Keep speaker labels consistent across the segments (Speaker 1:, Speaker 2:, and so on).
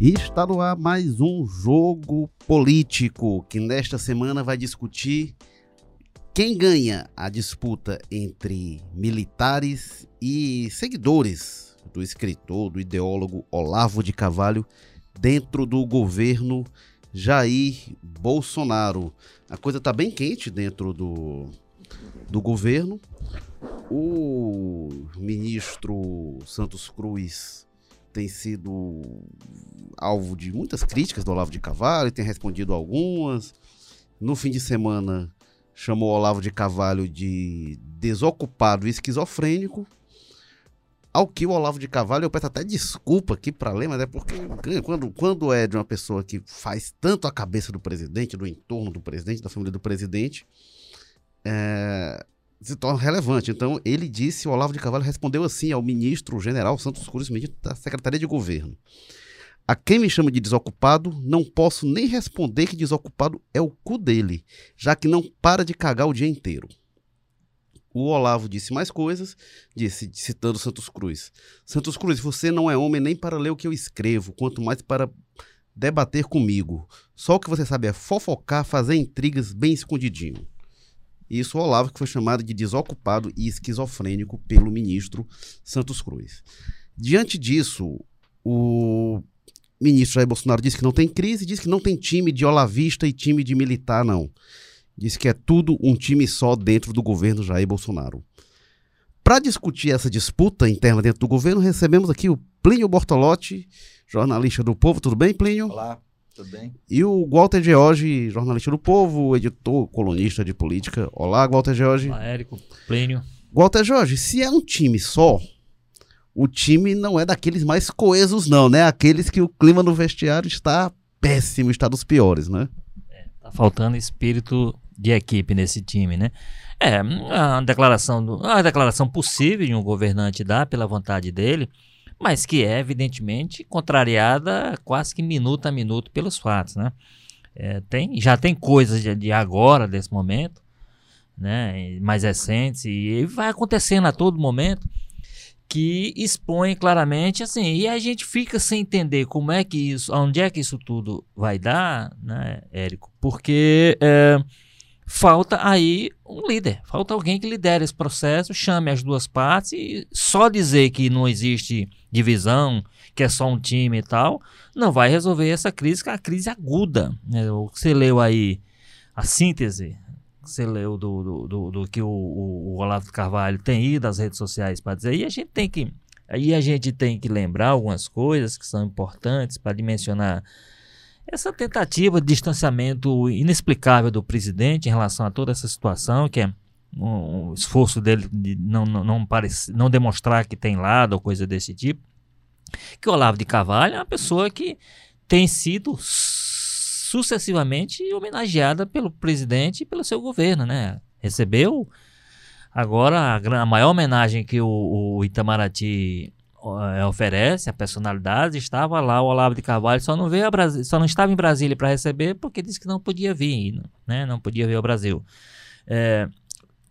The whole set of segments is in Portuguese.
Speaker 1: E está no ar mais um jogo político que nesta semana vai discutir quem ganha a disputa entre militares e seguidores do escritor, do ideólogo Olavo de Carvalho dentro do governo Jair Bolsonaro. A coisa está bem quente dentro do, do governo. O ministro Santos Cruz tem sido alvo de muitas críticas do Olavo de Carvalho, tem respondido algumas. No fim de semana, chamou Olavo de Carvalho de desocupado e esquizofrênico. Ao que o Olavo de Carvalho, eu peço até desculpa aqui para ler, mas é porque quando, quando é de uma pessoa que faz tanto a cabeça do presidente, do entorno do presidente, da família do presidente, é, se torna relevante. Então, ele disse, o Olavo de Carvalho respondeu assim ao ministro general Santos Cruz, ministro da Secretaria de Governo. A quem me chama de desocupado, não posso nem responder que desocupado é o cu dele, já que não para de cagar o dia inteiro. O Olavo disse mais coisas, disse, citando Santos Cruz. Santos Cruz, você não é homem nem para ler o que eu escrevo, quanto mais para debater comigo. Só o que você sabe é fofocar, fazer intrigas bem escondidinho. Isso o Olavo, que foi chamado de desocupado e esquizofrênico pelo ministro Santos Cruz. Diante disso, o ministro Jair Bolsonaro disse que não tem crise, disse que não tem time de olavista e time de militar, não. Disse que é tudo um time só dentro do governo Jair Bolsonaro. Para discutir essa disputa interna dentro do governo, recebemos aqui o Plínio Bortolotti, jornalista do Povo. Tudo bem, Plínio?
Speaker 2: Olá. Tudo bem?
Speaker 1: E o Walter George, jornalista do Povo, editor, colunista de política. Olá, Walter George.
Speaker 3: Olá, Érico, Plínio.
Speaker 1: Walter George, se é um time só, o time não é daqueles mais coesos, não, né? Aqueles que o clima no vestiário está péssimo, está dos piores, né?
Speaker 3: É, tá faltando espírito de equipe nesse time, né? É, a declaração, do, a declaração possível de um governante dar pela vontade dele mas que é evidentemente contrariada quase que minuto a minuto pelos fatos, né? É, tem, já tem coisas de, de, agora, desse momento, né, mais recentes, e vai acontecendo a todo momento, que expõe claramente assim, e a gente fica sem entender como é que isso, onde é que isso tudo vai dar, né, Érico? Porque é, falta aí um líder, falta alguém que lidere esse processo, chame as duas partes e só dizer que não existe divisão, que é só um time e tal, não vai resolver essa crise, que é a crise aguda. Né? O que você leu aí, a síntese que você leu do, do, do, do que o, o, o, Olavo Carvalho tem ido às redes sociais para dizer, e a gente tem que aí a gente tem que lembrar algumas coisas que são importantes para dimensionar essa tentativa de distanciamento inexplicável do presidente em relação a toda essa situação, que é um, um esforço dele de não, não, não, parece, não demonstrar que tem lado ou coisa desse tipo, que o Olavo de Carvalho é uma pessoa que tem sido sucessivamente homenageada pelo presidente e pelo seu governo, né? Recebeu agora a, a maior homenagem que o, o Itamaraty oferece, a personalidade, estava lá o Olavo de Carvalho, só não veio a só não estava em Brasília para receber porque disse que não podia vir, né? Não podia vir ao Brasil. É,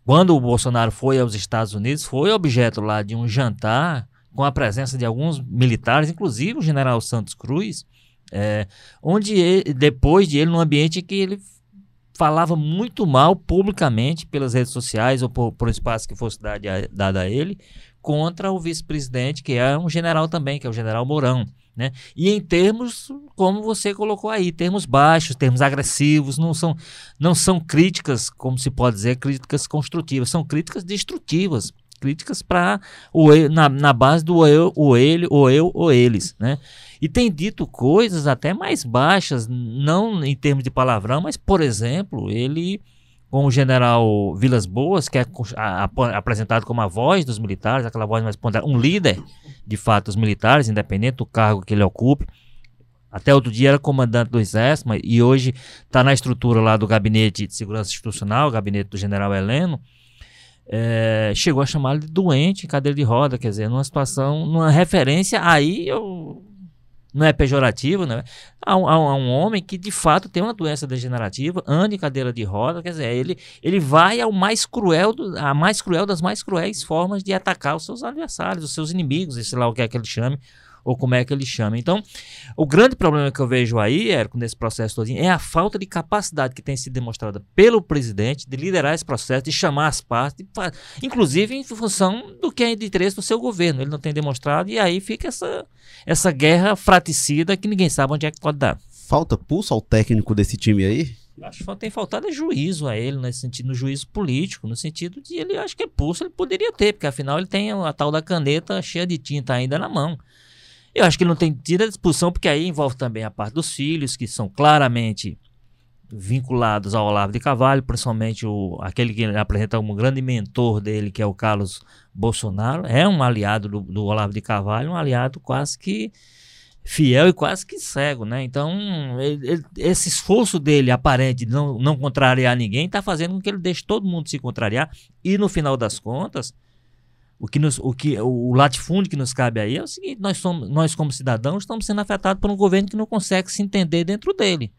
Speaker 3: quando o Bolsonaro foi aos Estados Unidos, foi objeto lá de um jantar com a presença de alguns militares, inclusive o general Santos Cruz, é, onde ele, depois de ele, num ambiente que ele falava muito mal publicamente pelas redes sociais ou por, por espaço que fosse dado a ele, contra o vice-presidente, que é um general também, que é o general Mourão. Né? E em termos, como você colocou aí, termos baixos, termos agressivos, não são, não são críticas, como se pode dizer, críticas construtivas, são críticas destrutivas, críticas para na, na base do eu, o ele, o eu ou eles, né? E tem dito coisas até mais baixas, não em termos de palavrão, mas por exemplo, ele com o general Vilas Boas, que é apresentado como a voz dos militares, aquela voz mais ponderada, um líder, de fato, dos militares, independente do cargo que ele ocupe. Até outro dia era comandante do Exército, e hoje está na estrutura lá do Gabinete de Segurança Institucional, gabinete do general Heleno. É, chegou a chamá-lo de doente em cadeira de roda, quer dizer, numa situação, numa referência, aí eu não é pejorativo, né? Há um, há um, homem que de fato tem uma doença degenerativa, anda em cadeira de roda, quer dizer, ele, ele vai ao mais cruel, do, a mais cruel das mais cruéis formas de atacar os seus adversários, os seus inimigos, sei lá o que é que ele chame, ou como é que ele chama. Então, o grande problema que eu vejo aí, Érico, nesse processo todo, é a falta de capacidade que tem sido demonstrada pelo presidente de liderar esse processo, de chamar as partes, inclusive em função do que é de interesse do seu governo. Ele não tem demonstrado, e aí fica essa, essa guerra fraticida que ninguém sabe onde é que pode dar.
Speaker 1: Falta pulso ao técnico desse time aí?
Speaker 3: Acho que tem faltado é juízo a ele, nesse sentido, no juízo político, no sentido de ele, acho que é pulso, ele poderia ter, porque afinal ele tem a tal da caneta cheia de tinta ainda na mão. Eu acho que ele não tem tido a discussão, porque aí envolve também a parte dos filhos, que são claramente vinculados ao Olavo de Carvalho, principalmente o, aquele que apresenta como grande mentor dele, que é o Carlos Bolsonaro, é um aliado do, do Olavo de Carvalho, um aliado quase que fiel e quase que cego, né? Então, ele, ele, esse esforço dele aparente de não, não contrariar ninguém está fazendo com que ele deixe todo mundo se contrariar e no final das contas, o que nos, o que o latifúndio que nos cabe aí é o seguinte, nós somos nós como cidadãos estamos sendo afetados por um governo que não consegue se entender dentro dele.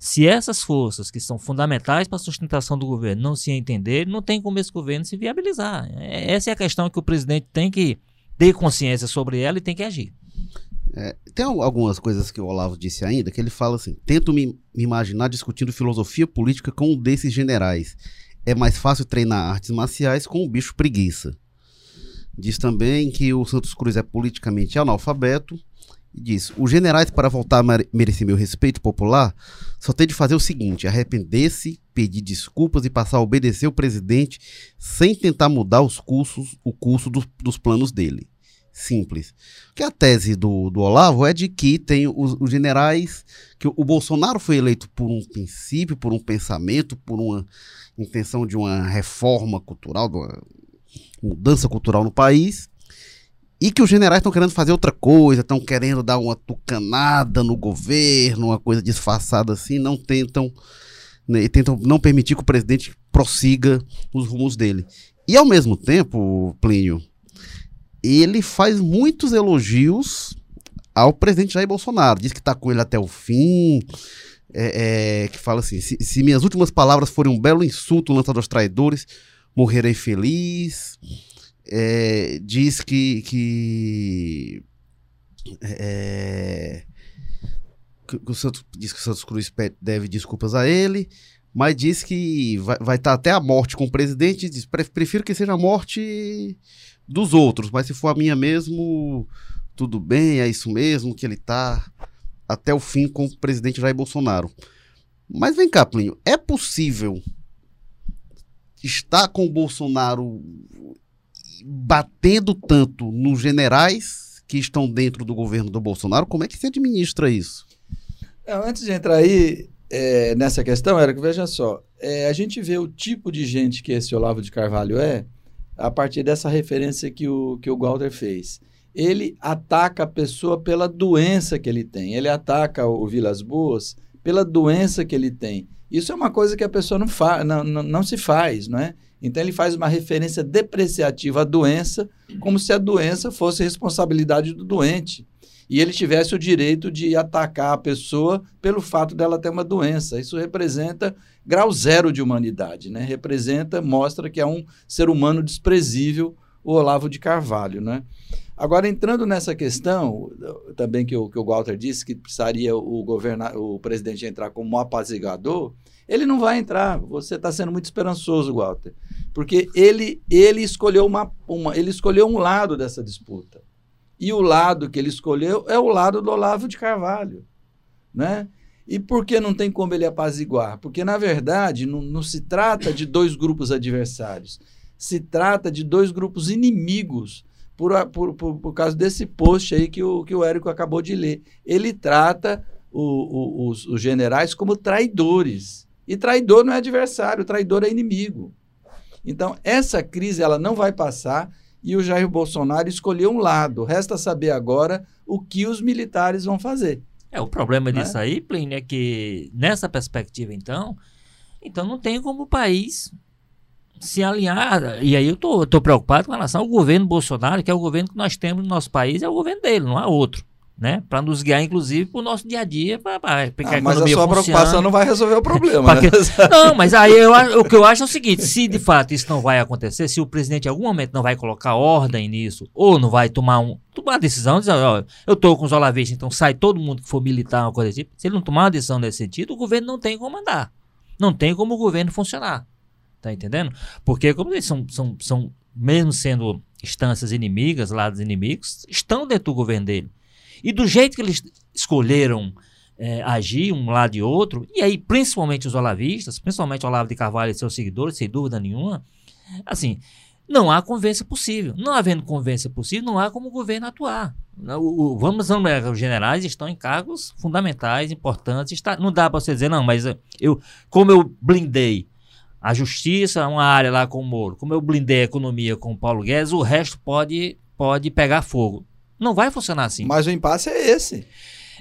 Speaker 3: Se essas forças que são fundamentais para a sustentação do governo não se entender, não tem como esse governo se viabilizar. É, essa é a questão que o presidente tem que ter consciência sobre ela e tem que agir.
Speaker 1: É, tem algumas coisas que o Olavo disse ainda, que ele fala assim: tento me, me imaginar discutindo filosofia política com um desses generais. É mais fácil treinar artes marciais com o bicho preguiça. Diz também que o Santos Cruz é politicamente analfabeto. E diz: os generais, para voltar a merecer meu respeito popular, só tem de fazer o seguinte: arrepender-se, pedir desculpas e passar a obedecer o presidente sem tentar mudar os cursos, o curso do, dos planos dele simples. Que a tese do, do Olavo é de que tem os, os, generais, que o, o Bolsonaro foi eleito por um princípio, por um pensamento, por uma intenção de uma reforma cultural, de uma mudança cultural no país, e que os generais estão querendo fazer outra coisa, estão querendo dar uma tucanada no governo, uma coisa disfarçada assim, não tentam, né, tentam não permitir que o presidente prossiga os rumos dele. E ao mesmo tempo, Plínio, ele faz muitos elogios ao presidente Jair Bolsonaro. Diz que está com ele até o fim. É, é, que fala assim: se, se, minhas últimas palavras forem um belo insulto lançado aos traidores, morrerei feliz. É, diz que. que é, que, o Santos, diz que o Santos Cruz deve desculpas a ele, mas diz que vai, estar até a morte com o presidente. Diz, prefiro que seja a morte dos outros, mas se for a minha mesmo, tudo bem, é isso mesmo, que ele tá até o fim com o presidente Jair Bolsonaro. Mas vem cá, Plínio, é possível estar com o Bolsonaro batendo tanto nos generais que estão dentro do governo do Bolsonaro? Como é que se administra isso?
Speaker 2: antes de entrar aí é, nessa questão, Érico, veja só. É, a gente vê o tipo de gente que esse Olavo de Carvalho é, a partir dessa referência que o, que o Walter fez. Ele ataca a pessoa pela doença que ele tem. Ele ataca o Vilas Boas pela doença que ele tem. Isso é uma coisa que a pessoa não, fa não, não, não se faz, não é? Então ele faz uma referência depreciativa à doença, como se a doença fosse responsabilidade do doente. E ele tivesse o direito de atacar a pessoa pelo fato dela ter uma doença. Isso representa grau zero de humanidade, né? Representa, mostra que é um ser humano desprezível, o Olavo de Carvalho, né? Agora, entrando nessa questão, também que o, que o Walter disse que precisaria o, governa, o presidente entrar como apaziguador, ele não vai entrar. Você está sendo muito esperançoso, Walter, porque ele, ele, escolheu uma, uma, ele escolheu um lado dessa disputa. E o lado que ele escolheu é o lado do Olavo de Carvalho. Né? E por que não tem como ele apaziguar? Porque, na verdade, não, não se trata de dois grupos adversários, se trata de dois grupos inimigos, por, por, por, por causa desse post aí que o, que o Érico acabou de ler. Ele trata o, o, os, os generais como traidores. E traidor não é adversário, traidor é inimigo. Então, essa crise ela não vai passar e o Jair Bolsonaro escolheu um lado. Resta saber agora o que os militares vão fazer.
Speaker 3: É, o problema né? disso aí, Plínio, é que nessa perspectiva, então, então não tem como o país se alinhar. E aí eu tô, tô preocupado com relação ao governo Bolsonaro, que é o governo que nós temos no nosso país, é o governo dele, não há outro. né? Para nos guiar, inclusive, para o nosso dia a dia, para
Speaker 2: ah, Mas a sua preocupação não vai resolver o problema, né?
Speaker 3: que... Não, mas aí eu, o que eu acho é o seguinte: se de fato isso não vai acontecer, se o presidente em algum momento não vai colocar ordem nisso, ou não vai tomar um tomar uma decisão, dizer, ó, eu estou com os olavistas, então sai todo mundo que for militar, uma coisa assim. Se ele não tomar uma decisão nesse sentido, o governo não tem como andar. Não tem como o governo funcionar. Tá entendendo? Porque, como eles são, são, são mesmo sendo instâncias inimigas, lados inimigos, estão dentro do governo dele. E do jeito que eles escolheram é, agir um lado e outro, e aí principalmente os olavistas, principalmente Olavo de Carvalho e seus seguidores, sem dúvida nenhuma, assim, não há convivência possível. Não havendo convivência possível, não há como o governo atuar. O, o, vamos os generais estão em cargos fundamentais, importantes. Está, não dá para você dizer, não, mas eu, como eu blindei a justiça, uma área lá com o Moro, como eu blindei a economia com o Paulo Guedes, o resto pode, pode pegar fogo. Não vai funcionar assim.
Speaker 2: Mas o impasse é esse.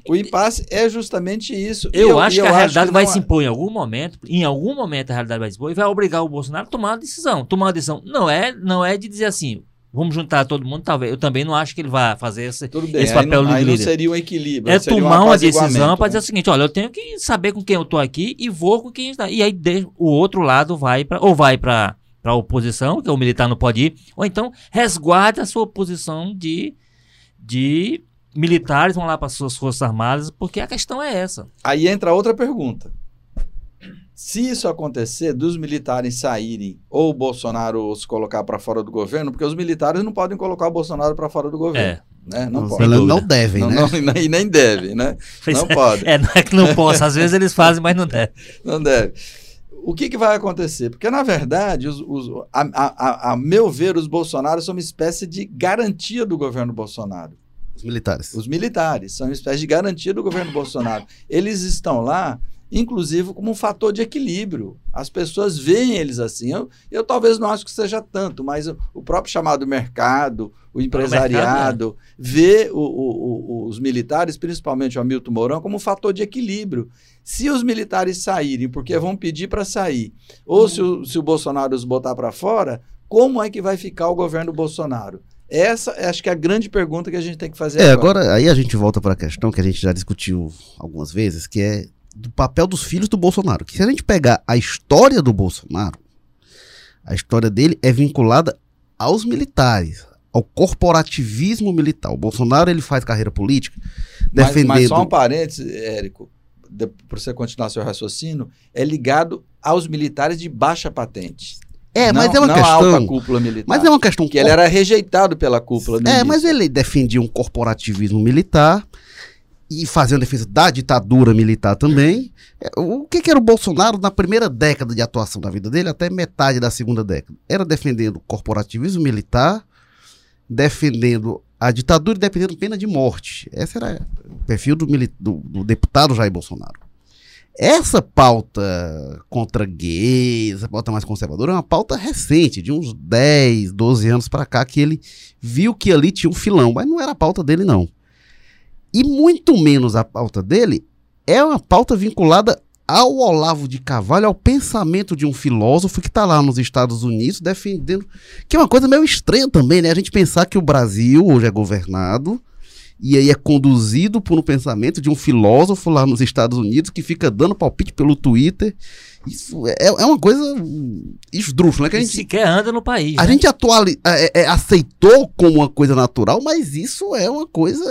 Speaker 2: O impasse é justamente isso.
Speaker 3: Eu, eu acho que a realidade que vai se impor em algum momento, em algum momento a realidade vai se impor e vai obrigar o Bolsonaro a tomar uma decisão. Tomar uma decisão não é, não é de dizer assim, vamos juntar todo mundo, talvez. Eu também não acho que ele vai fazer esse, esse papel
Speaker 2: não,
Speaker 3: aí
Speaker 2: não seria um equilíbrio.
Speaker 3: É tomar uma decisão para dizer o seguinte, olha, eu tenho que saber com quem eu estou aqui e vou com quem está. E aí o outro lado vai para ou vai para para a oposição, que o militar não pode ir, ou então resguarda a sua posição de de militares vão lá para suas forças armadas, porque a questão é essa.
Speaker 2: Aí entra outra pergunta. Se isso acontecer, dos militares saírem ou o Bolsonaro se colocar para fora do governo, porque os militares não podem colocar o Bolsonaro para fora do governo. É. Né? Não,
Speaker 1: pode. não devem,
Speaker 2: não,
Speaker 1: né?
Speaker 2: Não, e nem devem, né? Não
Speaker 3: é,
Speaker 2: pode.
Speaker 3: É, não é que não possa. Às vezes eles fazem, mas não deve.
Speaker 2: Não deve. O que, que vai acontecer? Porque, na verdade, os, os, a, a, a, meu ver, os Bolsonaros são uma espécie de garantia do governo Bolsonaro.
Speaker 1: Os militares.
Speaker 2: Os militares são uma espécie de garantia do governo Bolsonaro. Eles estão lá, inclusive, como um fator de equilíbrio. As pessoas veem eles assim. Eu, eu talvez não acho que seja tanto, mas o, o próprio chamado mercado, o empresariado, o mercado, vê o, o, os militares, principalmente o Hamilton Mourão, como um fator de equilíbrio. Se os militares saírem, porque vão pedir para sair, ou se o, se o Bolsonaro os botar para fora, como é que vai ficar o governo Bolsonaro? Essa acho que é a grande pergunta que a gente tem que fazer.
Speaker 1: É, agora, agora aí a gente volta para a questão que a gente já discutiu algumas vezes, que é do papel dos filhos do Bolsonaro. Que se a gente pegar a história do Bolsonaro, a história dele é vinculada aos militares, ao corporativismo militar. O Bolsonaro ele faz carreira política defendendo. Mas, mas
Speaker 2: só um parênteses, Érico, para você continuar seu raciocínio, é ligado aos militares de baixa patente.
Speaker 1: É, não, mas é uma não questão.
Speaker 2: alta cúpula militar.
Speaker 1: Mas é uma questão.
Speaker 2: Que ele era rejeitado pela cúpula.
Speaker 1: É, início. mas ele defendia um corporativismo militar e fazia uma defesa da ditadura militar também. É, o que, que, era o Bolsonaro na primeira década de atuação da vida dele, até metade da segunda década? Era defendendo o corporativismo militar, defendendo a ditadura e defendendo pena de morte. Esse era o perfil do, do, do deputado Jair Bolsonaro. Essa pauta contra gays, essa pauta mais conservadora, é uma pauta recente, de uns 10, 12 anos para cá, que ele viu que ali tinha um filão, mas não era a pauta dele, não. E muito menos a pauta dele é uma pauta vinculada ao Olavo de Carvalho, ao pensamento de um filósofo que está lá nos Estados Unidos defendendo. Que é uma coisa meio estranha também, né? A gente pensar que o Brasil hoje é governado e aí é conduzido por um pensamento de um filósofo lá nos Estados Unidos que fica dando palpite pelo Twitter. Isso é, é uma coisa esdrúxula, né? Que a gente
Speaker 3: sequer anda no país.
Speaker 1: A
Speaker 3: né?
Speaker 1: gente atuali, é, é, aceitou como uma coisa natural, mas isso é uma coisa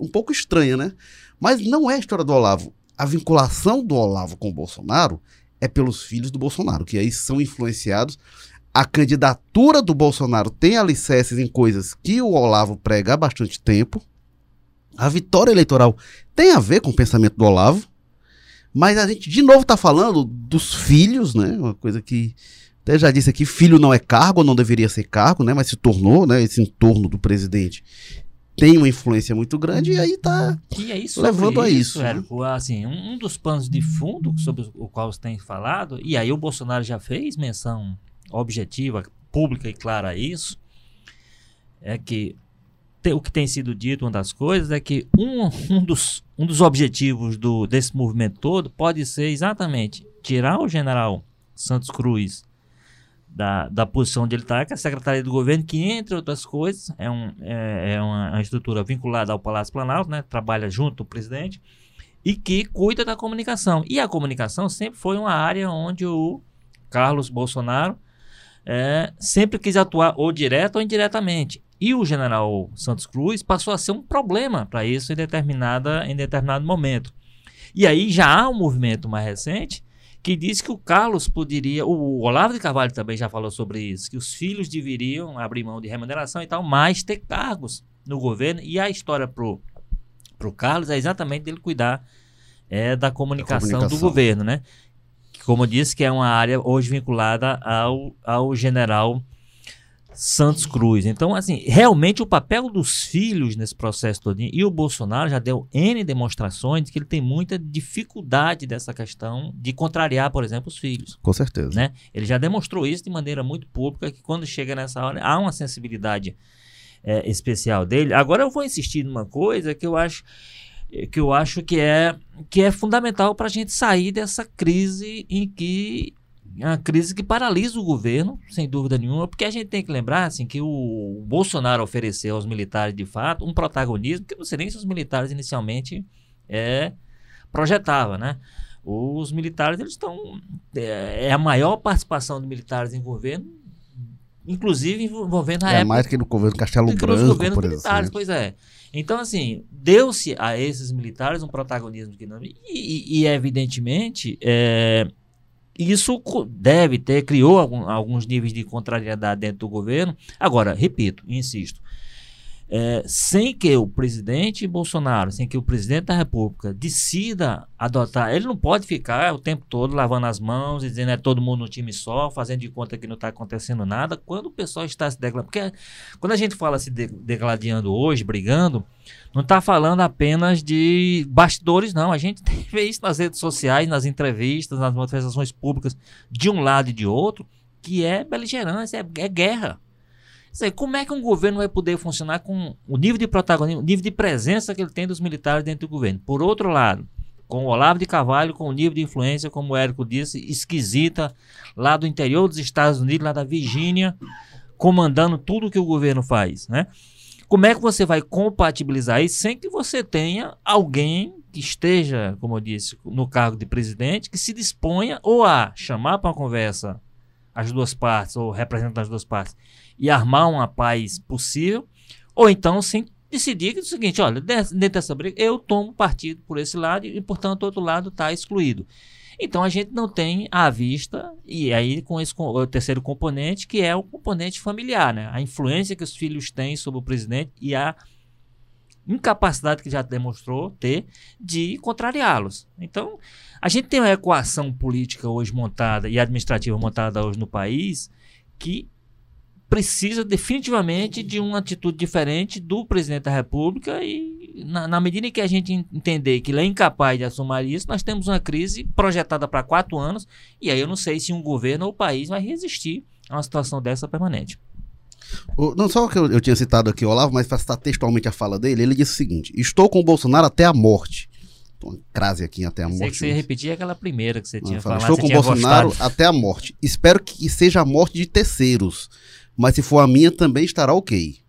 Speaker 1: um pouco estranha, né? Mas não é a história do Olavo. A vinculação do Olavo com o Bolsonaro é pelos filhos do Bolsonaro, que aí são influenciados. A candidatura do Bolsonaro tem alicerces em coisas que o Olavo prega há bastante tempo a vitória eleitoral tem a ver com o pensamento do Olavo, mas a gente de novo está falando dos filhos, né? Uma coisa que até já disse aqui, filho não é cargo, não deveria ser cargo, né? Mas se tornou, né? Esse entorno do presidente tem uma influência muito grande e aí está levando a isso. isso
Speaker 3: né? assim, um, um, dos panos de fundo sobre o qual você tem falado, e aí o Bolsonaro já fez menção objetiva, pública e clara a isso, é que o que tem sido dito, uma das coisas, é que um, um, dos, um dos objetivos do, desse movimento todo pode ser exatamente tirar o general Santos Cruz da, da posição onde ele está, que é a Secretaria do Governo, que, entre outras coisas, é, um, é, é uma, uma, estrutura vinculada ao Palácio Planalto, né? trabalha junto o presidente, e que cuida da comunicação. E a comunicação sempre foi uma área onde o Carlos Bolsonaro é, sempre quis atuar ou direto ou indiretamente. E o general Santos Cruz passou a ser um problema para isso em, determinada, em determinado momento. E aí já há um movimento mais recente que diz que o Carlos poderia, o Olavo de Carvalho também já falou sobre isso, que os filhos deveriam abrir mão de remuneração e tal, mas ter cargos no governo. E a história pro, pro Carlos é exatamente dele cuidar é, da comunicação, comunicação. do governo, né? Como eu disse, que é uma área hoje vinculada ao, ao general Santos Cruz. Então, assim, realmente o papel dos filhos nesse processo todo, e o Bolsonaro já deu N demonstrações de que ele tem muita dificuldade dessa questão de contrariar, por exemplo, os filhos.
Speaker 1: Com certeza.
Speaker 3: Né? Ele já demonstrou isso de maneira muito pública, que quando chega nessa hora, há uma sensibilidade é, especial dele. Agora eu vou insistir numa coisa que eu acho que eu acho que é que é fundamental para a gente sair dessa crise em que é uma crise que paralisa o governo, sem dúvida nenhuma, porque a gente tem que lembrar assim, que o Bolsonaro ofereceu aos militares, de fato, um protagonismo que não sei nem se os militares inicialmente é, projetava, né? Os militares, eles estão... É, é, a maior participação de militares em governo, inclusive envolvendo a
Speaker 1: é
Speaker 3: época...
Speaker 1: É mais que no governo Castelo Branco, por militares,
Speaker 3: exemplo. Pois é. Então, assim, deu-se a esses militares um protagonismo que não... E, e, e evidentemente... É, isso deve ter, criou algum, alguns níveis de contrariedade dentro do governo. Agora, repito, insisto, é, sem que o presidente Bolsonaro, sem que o presidente da República decida adotar, ele não pode ficar o tempo todo lavando as mãos e dizendo é todo mundo no time só, fazendo de conta que não está acontecendo nada, quando o pessoal está se degladiando. Porque quando a gente fala se degladiando hoje, brigando, não está falando apenas de bastidores, não. A gente vê isso nas redes sociais, nas entrevistas, nas manifestações públicas, de um lado e de outro, que é beligerância, é, é guerra. Aí, como é que um governo vai poder funcionar com o nível de protagonismo, o nível de presença que ele tem dos militares dentro do governo? Por outro lado, com o Olavo de Carvalho, com o nível de influência, como o Érico disse, esquisita, lá do interior dos Estados Unidos, lá da Virgínia, comandando tudo que o governo faz, né? Como é que você vai compatibilizar isso sem que você tenha alguém que esteja, como eu disse, no cargo de presidente, que se disponha ou a chamar para uma conversa as duas partes, ou representar as duas partes, e armar uma paz possível, ou então sim decidir que o seguinte, olha, dentro dessa briga eu tomo partido por esse lado e, portanto, o outro lado está excluído. Então a gente não tem à vista, e aí com esse o terceiro componente, que é o componente familiar, né? A influência que os filhos têm sobre o presidente e a incapacidade que já demonstrou ter de contrariá-los. Então, a gente tem uma equação política hoje montada e administrativa montada hoje no país que precisa definitivamente de uma atitude diferente do presidente da República e na, na, medida em que a gente entender que ele é incapaz de assumir isso, nós temos uma crise projetada para quatro anos e aí eu não sei se um governo ou o país vai resistir a uma situação dessa permanente.
Speaker 1: O, não só que eu, eu, tinha citado aqui o Olavo, mas para citar textualmente a fala dele, ele disse o seguinte: Estou com o Bolsonaro até a morte. Uma crase aqui até a morte. Sei
Speaker 3: que você ia repetir aquela primeira que você tinha
Speaker 1: falado.
Speaker 3: Estou
Speaker 1: com o Bolsonaro gostado. até a morte. Espero que seja a morte de terceiros, mas se for a minha também estará ok.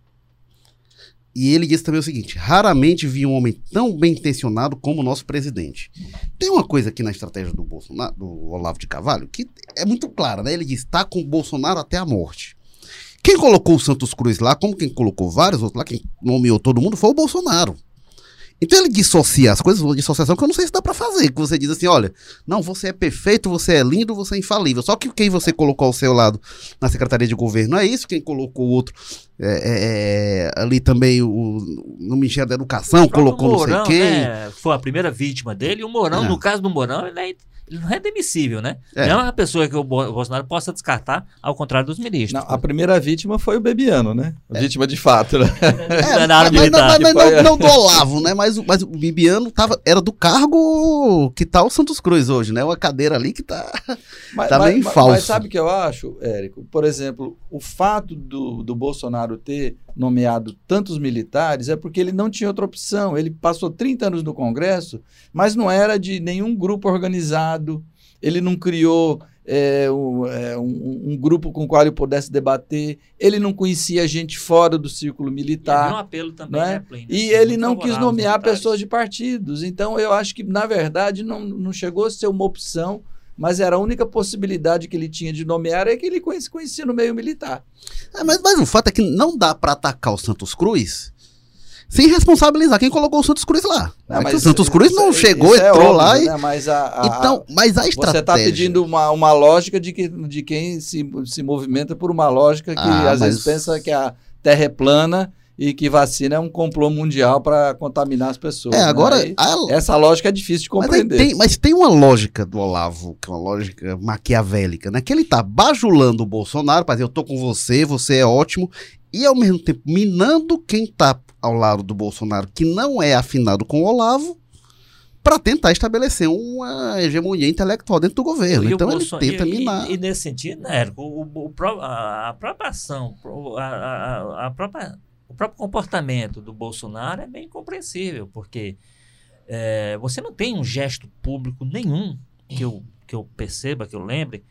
Speaker 1: E ele disse também o seguinte: raramente vi um homem tão bem intencionado como o nosso presidente. Tem uma coisa aqui na estratégia do Bolsonaro, do Olavo de Carvalho, que é muito clara, né? Ele diz: está com o Bolsonaro até a morte. Quem colocou o Santos Cruz lá, como quem colocou vários outros lá, quem nomeou todo mundo, foi o Bolsonaro. Então ele dissocia as coisas, uma dissociação que eu não sei se dá para fazer. Que você diz assim: olha, não, você é perfeito, você é lindo, você é infalível. Só que quem você colocou ao seu lado na Secretaria de Governo é isso, quem colocou o outro é, é, é ali também o, no Ministério da Educação, colocou Mourão, não sei quem. Né,
Speaker 3: foi a primeira vítima dele, e o Mourão, é. no caso do Mourão, ele é ele não é demissível, né? É. Não é uma pessoa que o Bolsonaro possa descartar, ao contrário dos ministros. Não,
Speaker 2: a primeira vítima foi o Bebiano, né? É. vítima de fato, né?
Speaker 1: É, na área mas. Mas, mas, não, não, do Olavo, né? Mas, mas o Bebiano tava, era do cargo que tá o Santos Cruz hoje, né? Uma cadeira ali que tá, mas, tá bem falso. Mas
Speaker 2: sabe o que eu acho, Érico? Por exemplo, o fato do, do Bolsonaro ter nomeado tantos militares é porque ele não tinha outra opção. Ele passou 30 anos no Congresso, mas não era de nenhum grupo organizado, ele não criou é, um, é, um, um, grupo com o qual ele pudesse debater. Ele não conhecia gente fora do círculo militar.
Speaker 3: E um apelo também,
Speaker 2: é? né, E ele não quis nomear pessoas de partidos. Então, eu acho que, na verdade, não, não chegou a ser uma opção, mas era a única possibilidade que ele tinha de nomear é que ele conhecia, conhecia no meio militar.
Speaker 1: É, mas, mas o fato é que não dá para atacar o Santos Cruz sem responsabilizar quem colocou o Santos Cruz lá. Não, é o Santos Cruz não chegou, é entrou óbvio, lá e. Né?
Speaker 2: Mas a, a,
Speaker 1: então, mas a tá estratégia. Você está
Speaker 2: pedindo uma, uma lógica de, que, de quem se, se movimenta por uma lógica que ah, às mas... vezes pensa que a terra é plana e que vacina é um complô mundial para contaminar as pessoas.
Speaker 1: É, né? agora.
Speaker 2: A... Essa lógica é difícil de compreender.
Speaker 1: Mas tem, mas tem, uma lógica do Olavo, que é uma lógica maquiavélica, né? Que ele tá bajulando o Bolsonaro para dizer: eu tô com você, você é ótimo, e ao mesmo tempo minando quem tá ao lado do Bolsonaro, que não é afinado com o Olavo, para tentar estabelecer uma hegemonia intelectual dentro do governo. então ele tenta
Speaker 3: e,
Speaker 1: minar.
Speaker 3: E, e, nesse sentido, né, o, o, o, a, própria ação, a, a, a, própria, o próprio comportamento do Bolsonaro é bem compreensível, porque é, você não tem um gesto público nenhum que eu, que eu perceba, que eu lembre,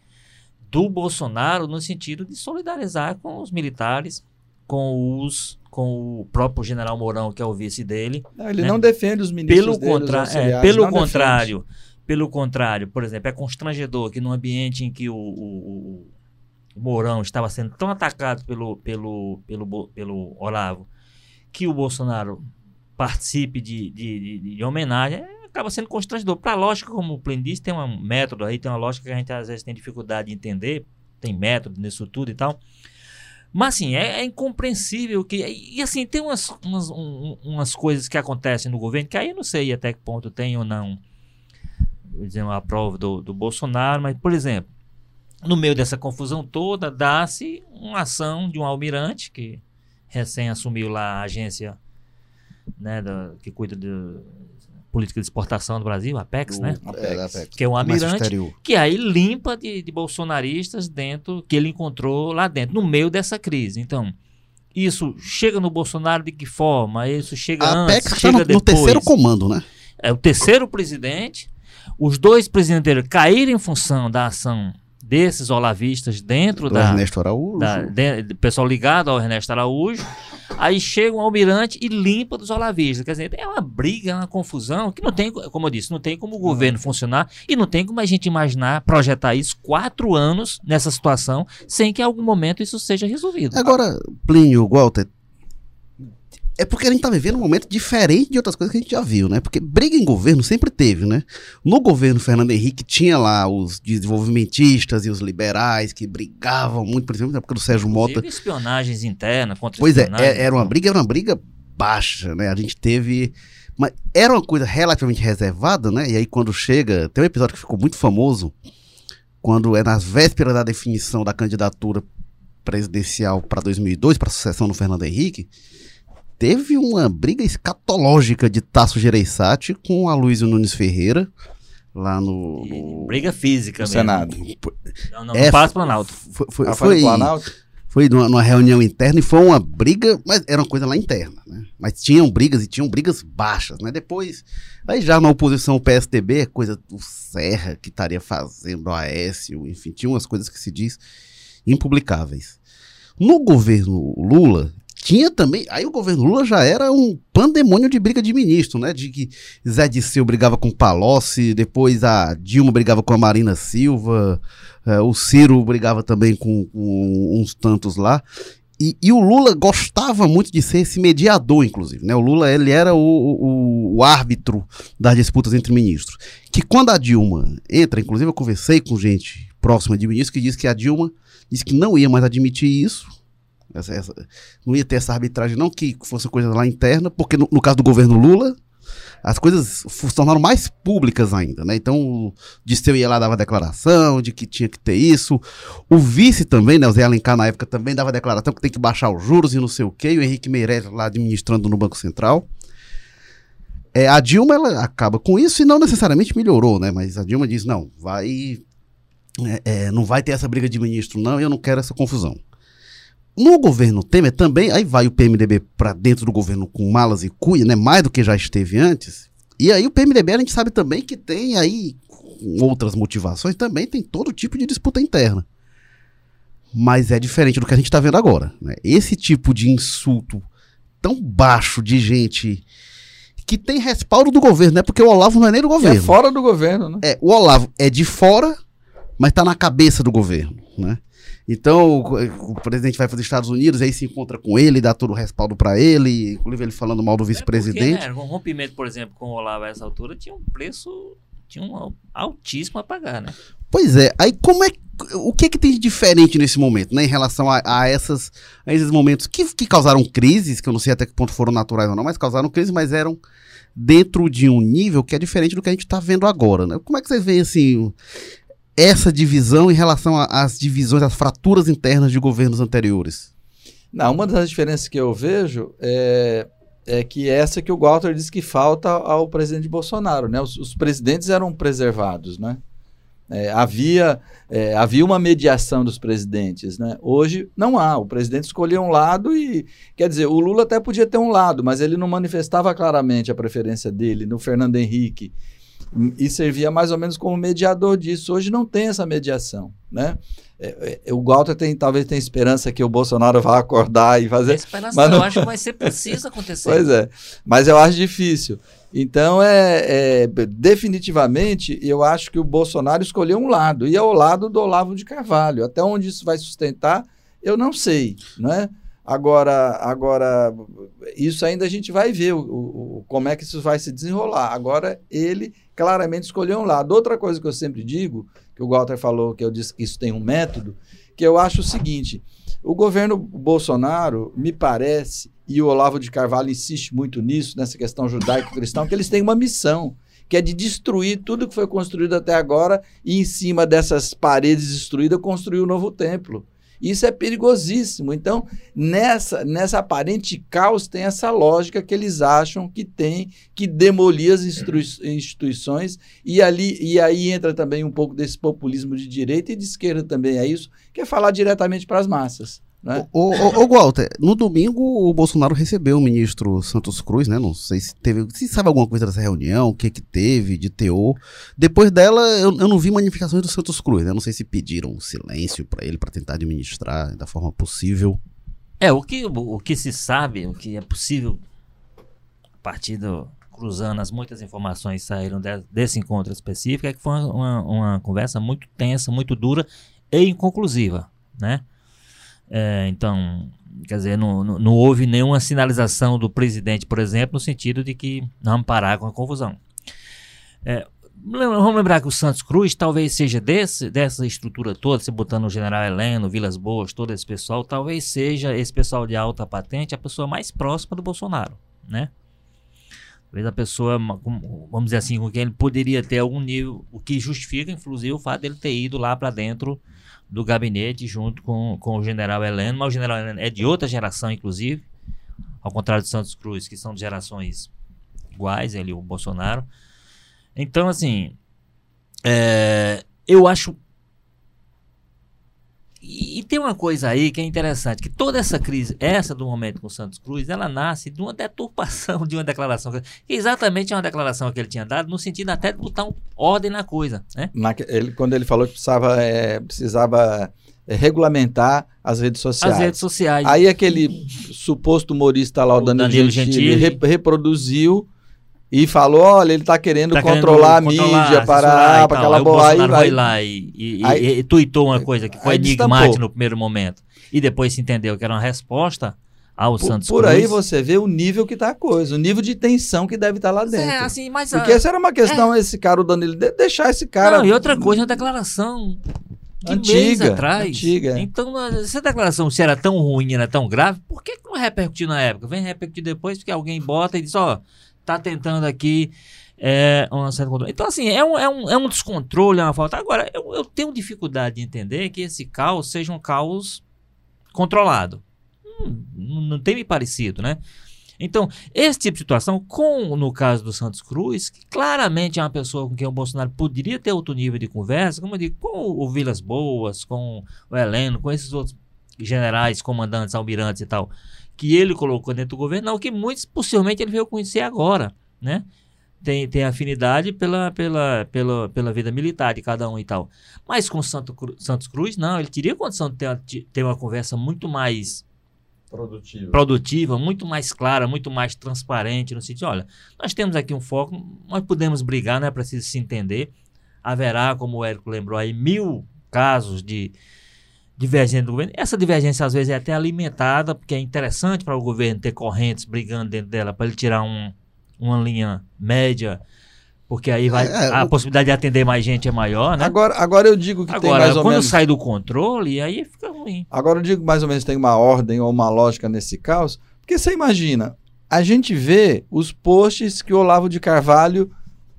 Speaker 3: do Bolsonaro no sentido de solidarizar com os militares, com os com o próprio general Mourão, que é o vice dele.
Speaker 2: Não, ele né? não defende os ministros
Speaker 3: pelo contra é, Pelo contrário, defende. pelo contrário, por exemplo, é constrangedor que num ambiente em que o, o Mourão estava sendo tão atacado pelo, pelo, pelo, pelo Olavo, que o Bolsonaro participe de, de, de, de homenagem, é, acaba sendo constrangedor. Para a lógica, como o Plin disse, tem um método aí, tem uma lógica que a gente às vezes tem dificuldade de entender, tem método nisso tudo e tal. Mas assim, é, é, incompreensível que. E assim, tem umas, umas, um, umas coisas que acontecem no governo que aí eu não sei até que ponto tem ou não dizer, uma prova do, do Bolsonaro, mas, por exemplo, no meio dessa confusão toda, dá-se uma ação de um almirante que recém assumiu lá a agência né, da, que cuida de, política de exportação do Brasil, Apex, né?
Speaker 1: Apex. É,
Speaker 3: que é um almirante que aí limpa de, de, bolsonaristas dentro, que ele encontrou lá dentro, no meio dessa crise. Então, isso chega no Bolsonaro de que forma? Isso chega a antes, Apex chega no, depois. no
Speaker 1: terceiro comando, né?
Speaker 3: É o terceiro presidente. Os dois presidentes dele caíram em função da ação desses olavistas dentro do da.
Speaker 1: Ernesto Araújo. Da,
Speaker 3: de, pessoal ligado ao Ernesto Araújo. Aí chega um almirante e limpa dos olavistas. Quer dizer, é uma briga, é uma confusão que não tem, como eu disse, não tem como o governo funcionar e não tem como a gente imaginar, projetar isso quatro anos nessa situação sem que em algum momento isso seja resolvido.
Speaker 1: Agora, Plínio, Walter, é porque a gente tá vivendo um momento diferente de outras coisas que a gente já viu, né? Porque briga em governo sempre teve, né? No governo Fernando Henrique tinha lá os desenvolvimentistas e os liberais que brigavam muito, por exemplo, na época do Sérgio Inclusive, Mota.
Speaker 3: espionagens internas contra
Speaker 1: Pois é, é, era uma briga, era uma briga baixa, né? A gente teve. Mas era uma coisa relativamente reservada, né? E aí quando chega. Tem um episódio que ficou muito famoso, quando é nas vésperas da definição da candidatura presidencial para 2002, para a sucessão do Fernando Henrique teve uma briga escatológica de Tasso Gereissati com a Luísa Nunes Ferreira lá no, no...
Speaker 3: briga física
Speaker 2: no mesmo. Senado.
Speaker 3: Não, não, é, no Palácio Planalto.
Speaker 1: Foi, foi, ah, foi, foi, foi numa, numa, reunião interna e foi uma briga, mas era uma coisa lá interna, né? Mas tinham brigas e tinham brigas baixas, né? Depois, aí já na oposição o PSDB, é coisa do Serra que estaria fazendo, o Aécio, enfim, tinha umas coisas que se diz impublicáveis. No governo Lula, tinha também. Aí o governo Lula já era um pandemônio de briga de ministro, né? De que Zé Disseu brigava com Palocci, depois a Dilma brigava com a Marina Silva, é, o Ciro brigava também com, com uns tantos lá. E, e, o Lula gostava muito de ser esse mediador, inclusive. Né? O Lula ele era o, o, o, árbitro das disputas entre ministros. Que quando a Dilma entra, inclusive eu conversei com gente próxima de ministro que disse que a Dilma disse que não ia mais admitir isso, essa, essa, não ia ter essa arbitragem, não que fosse coisa lá interna, porque no, no caso do governo Lula, as coisas se tornaram mais públicas ainda, né? Então, o Disteu ia lá, dava declaração de que tinha que ter isso. O vice também, né? O Zé Alencar na época também dava declaração que tem que baixar os juros e não sei o quê. E o Henrique Meirelles lá administrando no Banco Central. É, a Dilma, ela acaba com isso e não necessariamente melhorou, né? Mas a Dilma diz, não, vai... É, é, não vai ter essa briga de ministro, não, eu não quero essa confusão. No governo Temer também, aí vai o PMDB para dentro do governo com malas e cuia, né? Mais do que já esteve antes. E aí o PMDB a gente sabe também que tem aí outras motivações, também tem todo tipo de disputa interna. Mas é diferente do que a gente está vendo agora. Né? Esse tipo de insulto tão baixo de gente que tem respaldo do governo, né? Porque o Olavo não é nem do
Speaker 2: Que
Speaker 1: governo.
Speaker 2: é fora do governo, né?
Speaker 1: É, o Olavo é de fora, mas está na cabeça do governo, né? Então, o, o presidente vai para os Estados Unidos, aí se encontra com ele, dá todo o respaldo para ele, inclusive ele falando mal do
Speaker 3: É
Speaker 1: vice-presidente.
Speaker 3: né, um rompimento, por exemplo, com o Olavo a essa altura tinha um preço, tinha um al- altíssimo a pagar, né?
Speaker 1: Pois é, aí como é o que que tem de diferente nesse momento, né, em relação a, a essas, a esses momentos que, que causaram crises, que eu não sei até que ponto foram naturais ou não, mas causaram crises, mas eram dentro de um nível que é diferente do que a gente está vendo agora, né? Como é que vocês veem, assim, essa divisão em relação às divisões, às fraturas internas de governos anteriores?
Speaker 2: Não, uma das diferenças que eu vejo é, é que essa que o Walter disse que falta ao presidente Bolsonaro, né? Os, os presidentes eram preservados, né? É, havia, é, havia uma mediação dos presidentes, né? Hoje não há. O presidente escolheu um lado e, quer dizer, o Lula até podia ter um lado, mas ele não manifestava claramente a preferência dele no Fernando Henrique e servia mais ou menos como mediador disso. Hoje não tem essa mediação, né? É, é, o Walter tem, talvez tenha esperança que o Bolsonaro vá acordar e fazer.
Speaker 3: esperança
Speaker 2: mas
Speaker 3: eu
Speaker 2: não-
Speaker 3: acho que vai ser preciso acontecer.
Speaker 2: Pois é, mas eu acho difícil. Então, é, é, definitivamente, eu acho que o Bolsonaro escolheu um lado, e é o lado do Olavo de Carvalho. Até onde isso vai sustentar, eu não sei, né? Agora, agora isso ainda a gente vai ver o- o- como é que isso vai se desenrolar. Agora, ele claramente escolheu um lado. Outra coisa que eu sempre digo, que o Walter falou, que eu disse que isso tem um método, que eu acho o seguinte: o governo Bolsonaro, me parece, e o Olavo de Carvalho insiste muito nisso, nessa questão judaico-cristã, que eles têm uma missão, que é de destruir tudo que foi construído até agora e, em cima dessas paredes destruídas, construir um novo templo. Isso é perigosíssimo. Então, nessa, nessa aparente caos, tem essa lógica que eles acham que tem que demolir as instituições, e, ali, e aí entra também um pouco desse populismo de direita e de esquerda também é isso, que é falar diretamente para as massas. Né?
Speaker 1: Ô, ô, ô, Walter, no domingo o Bolsonaro recebeu o ministro Santos Cruz, né? Não sei se teve. Se sabe alguma coisa dessa reunião, o que que teve de teor. Depois dela, eu, eu não vi manifestações do Santos Cruz, né? Não sei se pediram silêncio pra ele, pra tentar administrar da forma possível.
Speaker 3: É, o que, o que se sabe, o que é possível, a partir do. cruzando as muitas informações que saíram de- desse encontro específico, é que foi uma, uma, uma conversa muito tensa, muito dura e inconclusiva, né? É, então, quer dizer, não, não, não houve nenhuma sinalização do presidente, por exemplo, no sentido de que vamos parar com a confusão. É, vamos lembrar que o Santos Cruz talvez seja desse, dessa estrutura toda, você botando o General Heleno, Vilas Boas, todo esse pessoal, talvez seja esse pessoal de alta patente a pessoa mais próxima do Bolsonaro, né? Talvez a pessoa, vamos dizer assim, com quem ele poderia ter algum nível, o que justifica, inclusive, o fato dele ter ido lá para dentro do gabinete junto com, com o general Heleno, mas o general Heleno é de outra geração, inclusive, ao contrário do Santos Cruz, que são de gerações iguais, ele e o Bolsonaro. Então, assim, é, eu acho. E, e tem uma coisa aí que é interessante, que toda essa crise, essa do momento com o Santos Cruz, ela nasce de uma deturpação de uma declaração, que exatamente é uma declaração que ele tinha dado, no sentido até de botar um ordem na coisa, né?
Speaker 2: Na- ele- quando ele falou que precisava, é, precisava é, regulamentar as redes sociais.
Speaker 3: As redes sociais.
Speaker 2: Aí aquele suposto humorista lá, o,
Speaker 3: O
Speaker 2: Danilo,
Speaker 3: Danilo
Speaker 2: Gentili,
Speaker 3: Gentili.
Speaker 2: re- reproduziu e falou, olha, ele está querendo
Speaker 3: Tá querendo
Speaker 2: controlar a mídia para,
Speaker 3: censurar e
Speaker 2: para aquela
Speaker 3: Aí.
Speaker 2: Aí, vai-
Speaker 3: foi lá e, e, e-
Speaker 2: Aí-
Speaker 3: e tuitou uma coisa que foi enigmática
Speaker 2: destampou.
Speaker 3: no primeiro momento. E depois se entendeu que era uma resposta ao
Speaker 2: por,
Speaker 3: Santos
Speaker 2: por
Speaker 3: Cruz.
Speaker 2: aí você vê o nível que está a coisa, o nível de tensão que deve estar lá dentro.
Speaker 3: É, assim, mas
Speaker 2: Porque
Speaker 3: a-
Speaker 2: essa era uma questão, esse cara, o Danilo, de- deixar esse cara.
Speaker 3: Não, e outra coisa, uma declaração de
Speaker 2: Antiga,
Speaker 3: atrás.
Speaker 2: antiga.
Speaker 3: Então, essa declaração, se era tão ruim, era tão grave, por que que não repercutiu na época? Vem repercutir depois, porque alguém bota e diz, ó, tá tentando aqui é, uma certa controle. Então, assim, é um, é, um, é um descontrole, é uma falta. Agora, eu, eu tenho dificuldade de entender que esse caos seja um caos controlado. Hum, não não tem me parecido, né? Então, esse tipo de situação, com no caso do Santos Cruz, que claramente é uma pessoa com quem o Bolsonaro poderia ter outro nível de conversa, como eu digo, com o Vilas Boas, com o Heleno, com esses outros generais, comandantes, almirantes e tal, que ele colocou dentro do governo, não, que muitos possivelmente ele veio conhecer agora, né? tem, tem afinidade pela, pela, pela, pela vida militar de cada um e tal. Mas com Santo Cru, Santos Cruz, não, ele teria condição de ter uma, de ter uma conversa muito mais
Speaker 2: Produtivo.
Speaker 3: produtiva, muito mais clara, muito mais transparente, no sentido, olha, nós temos aqui um foco, nós podemos brigar, não é preciso se entender. Haverá, como o Érico lembrou aí, mil casos de divergência do governo. Essa divergência, às vezes, é até alimentada, porque é interessante para o governo ter correntes brigando dentro dela, para ele tirar um, uma linha média, porque aí vai,
Speaker 1: É,
Speaker 3: a
Speaker 1: o-
Speaker 3: possibilidade de atender mais gente é maior, né?
Speaker 2: Agora, agora eu digo que tem
Speaker 3: Agora,
Speaker 2: mais ou
Speaker 3: quando
Speaker 2: menos.
Speaker 3: sai do controle, aí fica ruim.
Speaker 2: Agora eu digo que mais ou menos tem uma ordem ou uma lógica nesse caos, porque você imagina, a gente vê os posts que o Olavo de Carvalho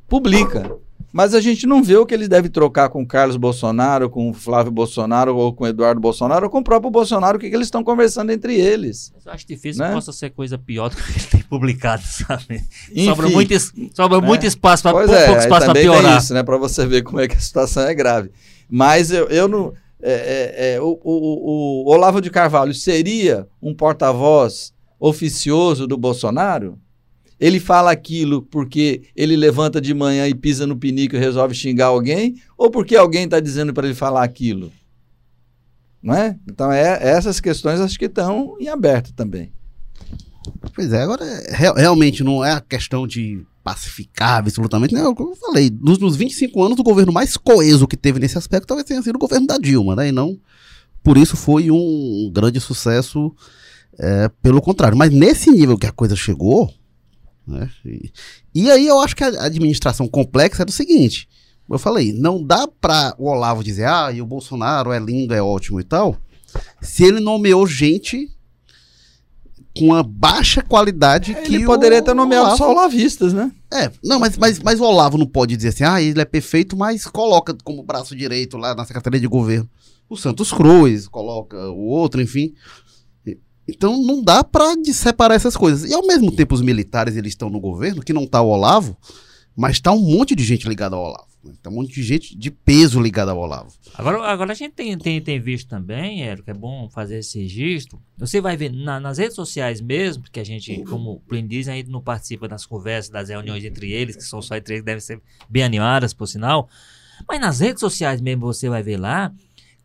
Speaker 2: publica, mas a gente não vê o que ele deve trocar com o Carlos Bolsonaro, com o Flávio Bolsonaro ou com o Eduardo Bolsonaro ou com o próprio Bolsonaro, o que, que eles estão conversando entre eles.
Speaker 3: Mas eu acho difícil
Speaker 2: Né?
Speaker 3: que possa ser coisa pior do que ele tem publicado, sabe?
Speaker 2: Enfim,
Speaker 3: sobra muito, sobra
Speaker 2: né?
Speaker 3: muito espaço para pouco
Speaker 2: é, aí
Speaker 3: espaço para piorar.
Speaker 2: isso, né? Para você ver como é que a situação é grave. Mas eu, eu não. é, é, é, o, o- o Olavo de Carvalho seria um porta-voz oficioso do Bolsonaro? Ele fala aquilo porque ele levanta de manhã e pisa no pinico e resolve xingar alguém? Ou porque alguém está dizendo para ele falar aquilo? Não é? Então, é, essas questões acho que estão em aberto também.
Speaker 1: Pois é, agora real- realmente não é a questão de pacificar absolutamente, não, como eu falei, nos, nos 25 anos o governo mais coeso que teve nesse aspecto talvez tenha sido o governo da Dilma, né, e não, por isso foi um grande sucesso, é, pelo contrário, mas nesse nível que a coisa chegou, né, e, e aí eu acho que a administração complexa é do seguinte, eu falei, não dá pra o Olavo dizer, ah, e o Bolsonaro é lindo, é ótimo e tal, se ele nomeou gente com uma baixa qualidade que
Speaker 2: Ele poderia ter nomeado
Speaker 1: Olavo-
Speaker 2: só olavistas, né?
Speaker 1: É, não, mas, mas, mas o Olavo não pode dizer assim, ah, ele é perfeito, mas coloca como braço direito lá na Secretaria de Governo o Santos Cruz, coloca o outro, enfim. Então não dá de separar essas coisas. E ao mesmo tempo os militares eles estão no governo, que não tá o Olavo, mas tá um monte de gente ligada ao Olavo. né? Tá um monte de gente de peso ligada ao Olavo.
Speaker 3: Agora, agora a gente tem, tem, tem visto também, Érico, é bom fazer esse registro. Você vai ver na- nas redes sociais mesmo, porque a gente, como o Plínio diz, a gente não participa das conversas, das reuniões entre eles, que são só entre eles, devem ser bem animadas, por sinal. Mas nas redes sociais mesmo você vai ver lá,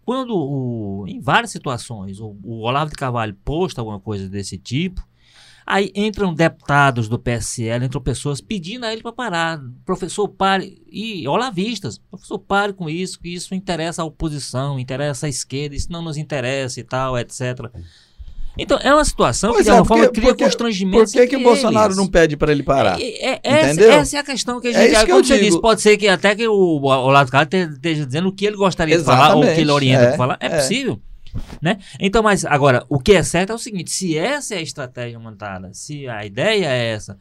Speaker 3: quando o- em várias situações o, o Olavo de Carvalho posta alguma coisa desse tipo, aí entram deputados do PSL, entram pessoas pedindo a ele para parar. Professor, pare. E olavistas, professor, pare com isso, que isso interessa a oposição, interessa a esquerda, isso não nos interessa e tal, etc. Então, é uma situação
Speaker 2: Pois
Speaker 3: que de
Speaker 2: é,
Speaker 3: alguma forma
Speaker 2: porque-
Speaker 3: cria
Speaker 2: porque-
Speaker 3: constrangimento.
Speaker 2: Por que, que o Bolsonaro não pede para ele parar?
Speaker 3: É, é- essa,
Speaker 2: Entendeu?
Speaker 3: essa é a questão que a
Speaker 2: É
Speaker 3: gente.
Speaker 2: isso que eu digo.
Speaker 3: disse, pode ser que até que o Olavo Carlos te- esteja dizendo o que ele gostaria de falar ou o que ele
Speaker 2: Exatamente,
Speaker 3: orienta
Speaker 2: é,
Speaker 3: para falar. É,
Speaker 2: é.
Speaker 3: possível. Né? Então, mas agora, o que é certo é o seguinte: se essa é a estratégia montada, se a ideia é essa,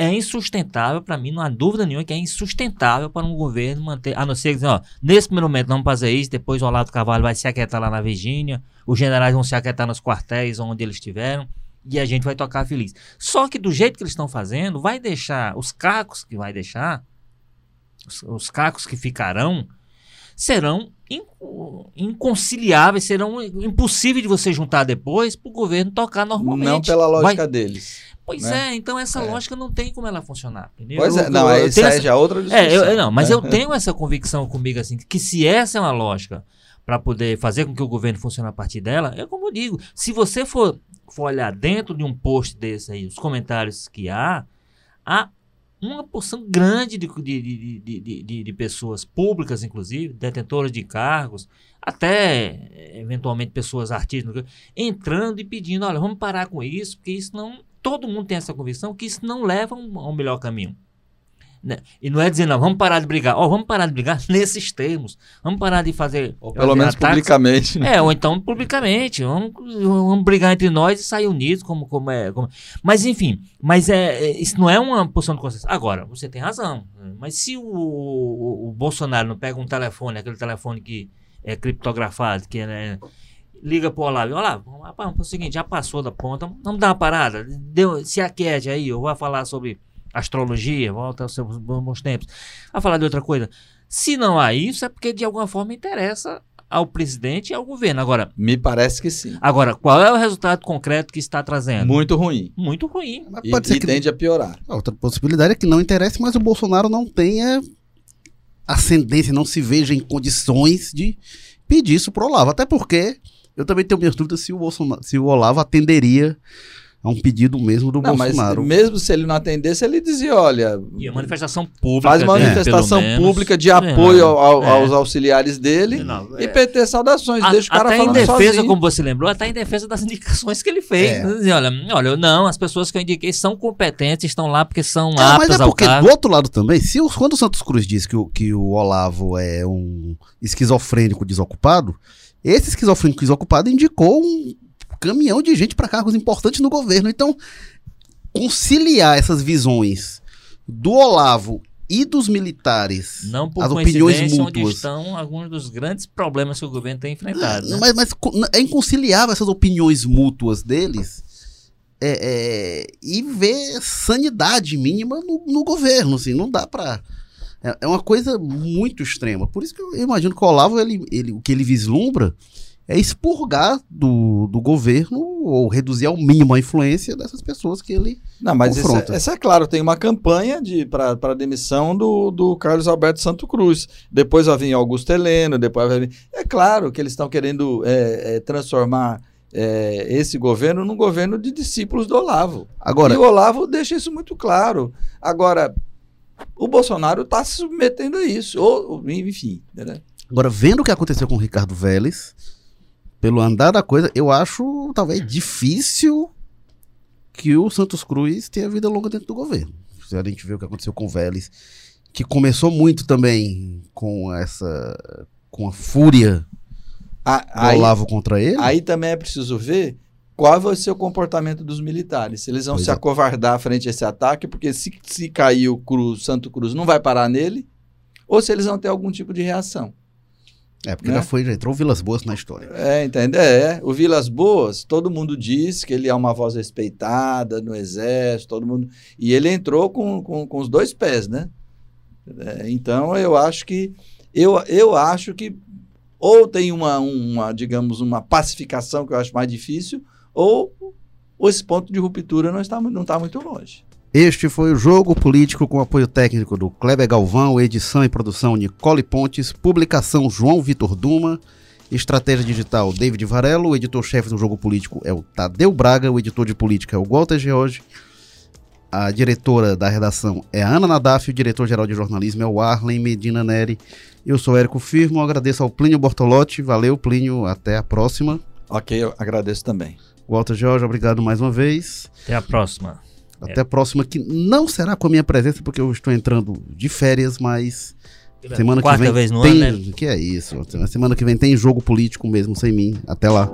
Speaker 3: é insustentável para mim, não há dúvida nenhuma que é insustentável para um governo manter, a não ser que dizer, ó, nesse primeiro momento vamos fazer isso, depois o Olavo Carvalho vai se aquietar lá na Virgínia, os generais vão se aquietar nos quartéis onde eles estiveram, e a gente vai tocar feliz. Só que do jeito que eles estão fazendo, vai deixar, os cacos que vai deixar, os, os cacos que ficarão, serão inconciliáveis, serão impossíveis de você juntar depois para o governo tocar normalmente.
Speaker 2: Não pela
Speaker 3: Vai-
Speaker 2: lógica deles.
Speaker 3: Pois
Speaker 2: né?
Speaker 3: é, então essa
Speaker 2: É.
Speaker 3: lógica não tem como ela funcionar. Entendeu?
Speaker 2: Pois
Speaker 3: Eu-
Speaker 2: é, não,
Speaker 3: eu- eu essa-
Speaker 2: já é outra discussão.
Speaker 3: é, eu, não, mas
Speaker 2: né?
Speaker 3: eu tenho essa convicção comigo assim, que se essa é uma lógica para poder fazer com que o governo funcione a partir dela, é como eu digo, se você for, for olhar dentro de um post desse aí, os comentários que há, há uma porção grande de, de, de, de, de- pessoas públicas, inclusive, detentoras de cargos, até eventualmente pessoas artistas, entrando e pedindo, olha, vamos parar com isso, porque isso não. Todo mundo tem essa convicção que isso não leva a a um melhor caminho. Né? E não é dizer, não, vamos parar de brigar. Ó, vamos parar de brigar nesses termos. Vamos parar de fazer.
Speaker 2: Ou pelo menos
Speaker 3: ataques.
Speaker 2: publicamente. né?
Speaker 3: É, ou então publicamente. Vamos, vamos brigar entre nós e sair unidos, como, como é. como- Mas, enfim, mas é, é- isso não é uma posição de consciência. Agora, você tem razão. Mas se o, o- o Bolsonaro não pega um telefone, aquele telefone que é criptografado, que é. Liga pro Olavo, Olavo, rapaz, é o seguinte, já passou da ponta, vamos dar uma parada, deu, se aquiete aí, eu vou falar sobre astrologia, volta aos seus bons tempos, vai falar de outra coisa. Se não há isso, é porque de alguma forma interessa ao presidente e ao governo. Agora,
Speaker 2: Me parece que sim.
Speaker 3: agora qual é o resultado concreto que está trazendo?
Speaker 2: Muito ruim.
Speaker 3: Muito ruim.
Speaker 1: Mas
Speaker 2: E,
Speaker 1: pode ser
Speaker 2: e
Speaker 1: que
Speaker 2: tende a piorar.
Speaker 1: A Outra possibilidade é que não interesse, mas o Bolsonaro não tenha ascendência, não se veja em condições de pedir isso pro Olavo. Até porque eu também tenho minhas dúvidas se o, Bolsonaro, se o Olavo atenderia a um pedido mesmo do
Speaker 2: Não, mas
Speaker 1: Bolsonaro.
Speaker 2: mesmo se ele não atendesse, ele dizia: olha,
Speaker 3: E a manifestação pública.
Speaker 2: faz uma manifestação
Speaker 3: menos.
Speaker 2: pública de
Speaker 3: É,
Speaker 2: apoio ao- ao-
Speaker 3: é.
Speaker 2: aos auxiliares dele
Speaker 3: Não,
Speaker 2: e
Speaker 3: é.
Speaker 2: PT saudações.
Speaker 3: A-
Speaker 2: deixa o cara
Speaker 3: até em
Speaker 2: falando
Speaker 3: defesa,
Speaker 2: sozinho.
Speaker 3: como você lembrou, até em defesa das indicações que ele fez.
Speaker 1: É.
Speaker 3: Dizia, olha, olha, não, as pessoas que eu indiquei são competentes, estão lá porque são
Speaker 1: É, mas
Speaker 3: aptas
Speaker 1: é
Speaker 3: ao
Speaker 1: porque,
Speaker 3: cargo.
Speaker 1: do outro lado também, se o, quando o Santos Cruz diz que o, que o Olavo é um esquizofrênico desocupado, esse esquizofrênico desocupado indicou um caminhão de gente para cargos importantes no governo. Então, conciliar essas visões do Olavo e dos militares,
Speaker 3: Não por
Speaker 1: as opiniões
Speaker 3: coincidência onde
Speaker 1: mútuas.
Speaker 3: estão alguns dos grandes problemas que o governo tem enfrentado. né?
Speaker 1: Mas, mas é inconciliável essas opiniões mútuas deles é, é, e ver sanidade mínima no, no governo, assim, não dá pra... É, é uma coisa muito extrema. Por isso que eu imagino que o Olavo, ele, ele, o que ele vislumbra é expurgar do, do governo ou reduzir ao mínimo a influência dessas pessoas que ele...
Speaker 2: Não, mas isso
Speaker 1: confronta.
Speaker 2: é, essa é claro, tem uma campanha de para demissão do, do Carlos Alberto Santo Cruz. Depois vai vir Augusto Heleno, depois vai vir. É claro que eles estão querendo é, é, transformar é, esse governo num governo de discípulos do Olavo.
Speaker 1: Agora,
Speaker 2: E o Olavo deixa isso muito claro. Agora, o Bolsonaro está se submetendo a isso. Ou, ou, enfim. Né?
Speaker 1: Agora, vendo o que aconteceu com o Ricardo Vélez, pelo andar da coisa, eu acho talvez difícil que o Santos Cruz tenha vida longa dentro do governo. Se a gente vê o que aconteceu com o Vélez, que começou muito também com essa. com a fúria
Speaker 2: A-
Speaker 1: do Olavo contra ele.
Speaker 2: aí também é preciso ver qual vai ser o comportamento dos militares. Se eles vão
Speaker 1: Pois
Speaker 2: se
Speaker 1: é.
Speaker 2: acovardar frente a esse ataque, porque se, se cair o Cruz, Santo Cruz não vai parar nele, ou se eles vão ter algum tipo de reação.
Speaker 1: É, porque
Speaker 2: né?
Speaker 1: já foi, já entrou Vilas Boas na história.
Speaker 2: É, entende? É, o Vilas Boas, todo mundo diz que ele é uma voz respeitada no exército, todo mundo. E ele entrou com, com, com os dois pés, né? É, então eu acho que eu, eu acho que ou tem uma, uma, digamos, uma pacificação que eu acho mais difícil, ou, esse ponto de ruptura não está, não está muito longe.
Speaker 1: Este foi o Jogo Político com apoio técnico do Kleber Galvão, edição e produção Nicole Pontes, publicação João Vitor Duma, estratégia digital David Varelo, o editor-chefe do Jogo Político é o Tadeu Braga, o editor de política é o Walter George, a diretora da redação é a Ana Nadaf, o diretor-geral de jornalismo é o Arlen Medina Neri. Eu sou Érico Firmo, agradeço ao Plínio Bortolotti, valeu Plínio, até a próxima.
Speaker 2: Ok, eu agradeço também.
Speaker 1: Walter George, obrigado mais uma vez.
Speaker 3: Até a próxima.
Speaker 1: Até a próxima, que não será com a minha presença, porque eu estou entrando de férias, mas semana
Speaker 3: Quarta
Speaker 1: que vem
Speaker 3: vez no
Speaker 1: tem.
Speaker 3: ano, né?
Speaker 1: Que é isso? Semana que vem tem jogo político mesmo sem mim. Até lá.